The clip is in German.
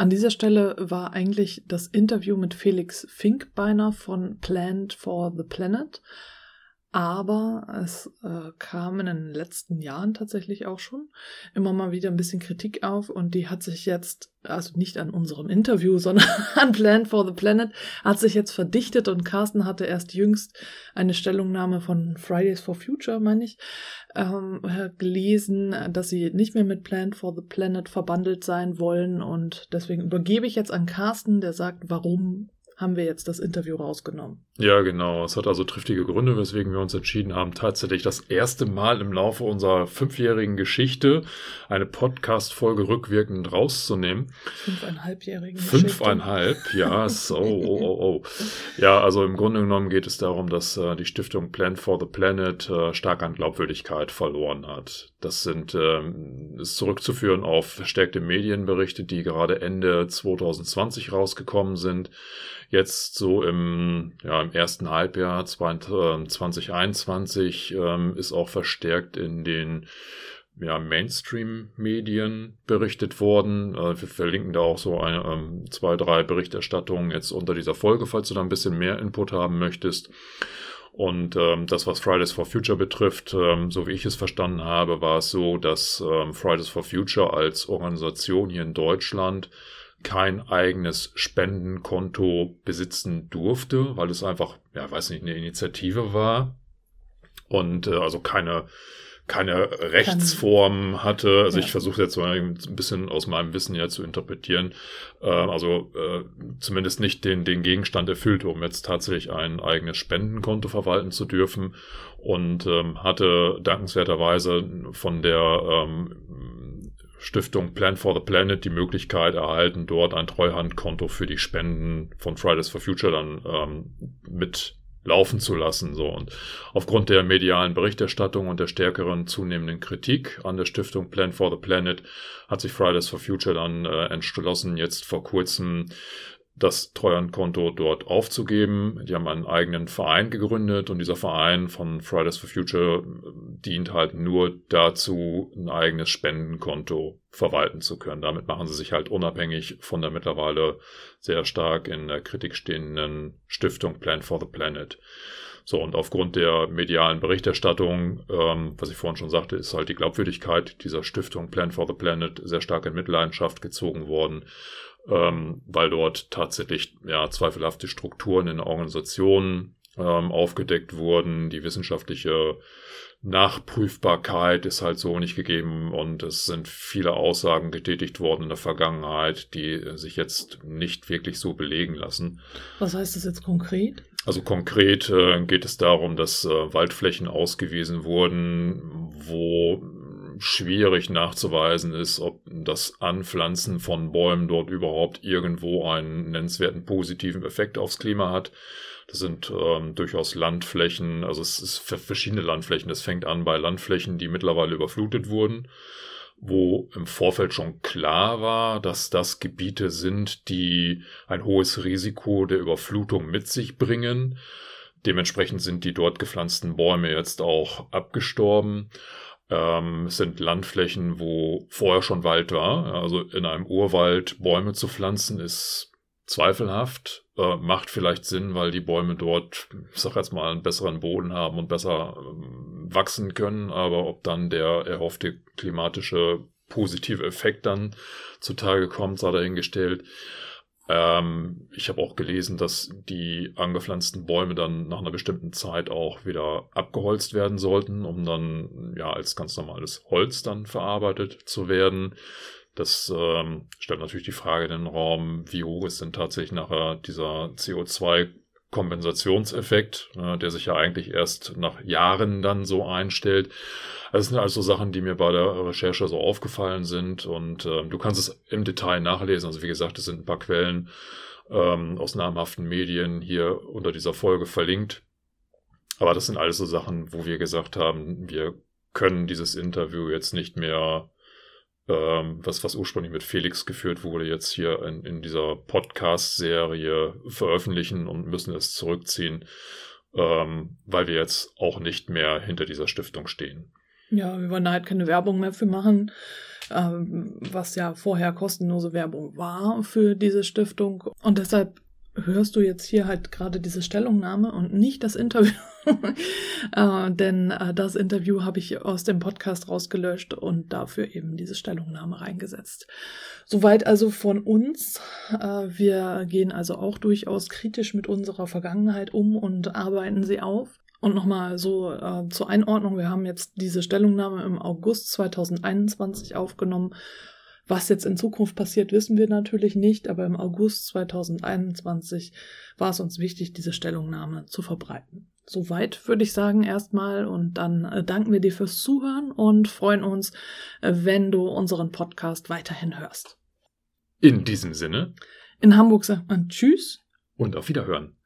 An dieser Stelle war eigentlich das Interview mit Felix Finkbeiner von Plant for the Planet aber es äh, kam in den letzten Jahren tatsächlich auch schon immer mal wieder ein bisschen Kritik auf und die hat sich jetzt, also nicht an unserem Interview, sondern an Plan for the Planet, hat sich jetzt verdichtet und Carsten hatte erst jüngst eine Stellungnahme von Fridays for Future, meine ich, ähm, gelesen, dass sie nicht mehr mit Plan for the Planet verbandelt sein wollen und deswegen übergebe ich jetzt an Carsten, der sagt, warum haben wir jetzt das Interview rausgenommen. Ja, genau. Es hat also triftige Gründe, weswegen wir uns entschieden haben, tatsächlich das erste Mal im Laufe unserer fünfjährigen Geschichte eine Podcast-Folge rückwirkend rauszunehmen. Fünfeinhalbjährigen Fünfeinhalb, ja, so, oh, oh, oh, oh. Ja, also im Grunde genommen geht es darum, dass äh, die Stiftung Plan for the Planet äh, stark an Glaubwürdigkeit verloren hat. Das sind, ähm, ist zurückzuführen auf verstärkte Medienberichte, die gerade Ende 2020 rausgekommen sind Jetzt so im, ja, im ersten Halbjahr 2021 ähm, ist auch verstärkt in den ja, Mainstream-Medien berichtet worden. Äh, wir verlinken da auch so eine, ähm, zwei, drei Berichterstattungen jetzt unter dieser Folge, falls du da ein bisschen mehr Input haben möchtest. Und ähm, das, was Fridays for Future betrifft, ähm, so wie ich es verstanden habe, war es so, dass ähm, Fridays for Future als Organisation hier in Deutschland kein eigenes Spendenkonto besitzen durfte, weil es einfach, ja, weiß nicht, eine Initiative war und äh, also keine keine Rechtsform hatte. Also ja. ich versuche jetzt mal ein bisschen aus meinem Wissen ja zu interpretieren. Äh, also äh, zumindest nicht den, den Gegenstand erfüllt, um jetzt tatsächlich ein eigenes Spendenkonto verwalten zu dürfen. Und ähm, hatte dankenswerterweise von der ähm, Stiftung Plan for the Planet die Möglichkeit erhalten, dort ein Treuhandkonto für die Spenden von Fridays for Future dann ähm, mit laufen zu lassen. So. Und aufgrund der medialen Berichterstattung und der stärkeren zunehmenden Kritik an der Stiftung Plan for the Planet hat sich Fridays for Future dann äh, entschlossen, jetzt vor kurzem das Treuhandkonto dort aufzugeben. Die haben einen eigenen Verein gegründet und dieser Verein von Fridays for Future dient halt nur dazu, ein eigenes Spendenkonto verwalten zu können. Damit machen sie sich halt unabhängig von der mittlerweile sehr stark in der Kritik stehenden Stiftung Plan for the Planet. So, und aufgrund der medialen Berichterstattung, ähm, was ich vorhin schon sagte, ist halt die Glaubwürdigkeit dieser Stiftung Plan for the Planet sehr stark in Mitleidenschaft gezogen worden ähm, weil dort tatsächlich ja zweifelhafte Strukturen in Organisationen ähm, aufgedeckt wurden. Die wissenschaftliche Nachprüfbarkeit ist halt so nicht gegeben und es sind viele Aussagen getätigt worden in der Vergangenheit, die sich jetzt nicht wirklich so belegen lassen. Was heißt das jetzt konkret? Also konkret äh, geht es darum, dass äh, Waldflächen ausgewiesen wurden, wo schwierig nachzuweisen ist, ob das Anpflanzen von Bäumen dort überhaupt irgendwo einen nennenswerten positiven Effekt aufs Klima hat. Das sind ähm, durchaus Landflächen, also es ist verschiedene Landflächen. Das fängt an bei Landflächen, die mittlerweile überflutet wurden, wo im Vorfeld schon klar war, dass das Gebiete sind, die ein hohes Risiko der Überflutung mit sich bringen. Dementsprechend sind die dort gepflanzten Bäume jetzt auch abgestorben. Ähm, es sind Landflächen, wo vorher schon Wald war. Also in einem Urwald Bäume zu pflanzen ist zweifelhaft. Äh, macht vielleicht Sinn, weil die Bäume dort, ich sag jetzt mal, einen besseren Boden haben und besser ähm, wachsen können. Aber ob dann der erhoffte klimatische positive Effekt dann zutage kommt, sei dahingestellt. Ähm, ich habe auch gelesen, dass die angepflanzten Bäume dann nach einer bestimmten Zeit auch wieder abgeholzt werden sollten, um dann ja als ganz normales Holz dann verarbeitet zu werden. Das ähm, stellt natürlich die Frage in den Raum, wie hoch ist denn tatsächlich nachher dieser CO2 Kompensationseffekt, äh, der sich ja eigentlich erst nach Jahren dann so einstellt. Das sind also Sachen, die mir bei der Recherche so aufgefallen sind und ähm, du kannst es im Detail nachlesen. Also wie gesagt, es sind ein paar Quellen ähm, aus namhaften Medien hier unter dieser Folge verlinkt. Aber das sind alles so Sachen, wo wir gesagt haben, wir können dieses Interview jetzt nicht mehr, ähm, was, was ursprünglich mit Felix geführt wurde, jetzt hier in, in dieser Podcast-Serie veröffentlichen und müssen es zurückziehen, ähm, weil wir jetzt auch nicht mehr hinter dieser Stiftung stehen. Ja, wir wollen da halt keine Werbung mehr für machen. ähm, was ja vorher kostenlose Werbung war für diese Stiftung. Und deshalb hörst du jetzt hier halt gerade diese Stellungnahme und nicht das Interview. äh, denn äh, das Interview habe ich aus dem Podcast rausgelöscht und dafür eben diese Stellungnahme reingesetzt. Soweit also von uns. Äh, wir gehen also auch durchaus kritisch mit unserer Vergangenheit um und arbeiten sie auf. Und nochmal so äh, zur Einordnung, wir haben jetzt diese Stellungnahme im August 2021 aufgenommen was jetzt in Zukunft passiert, wissen wir natürlich nicht, aber im August 2021 war es uns wichtig, diese Stellungnahme zu verbreiten. Soweit würde ich sagen erstmal und dann äh, danken wir dir fürs Zuhören und freuen uns, äh, wenn du unseren Podcast weiterhin hörst. In diesem Sinne. In Hamburg sagt man Tschüss. Und auf Wiederhören.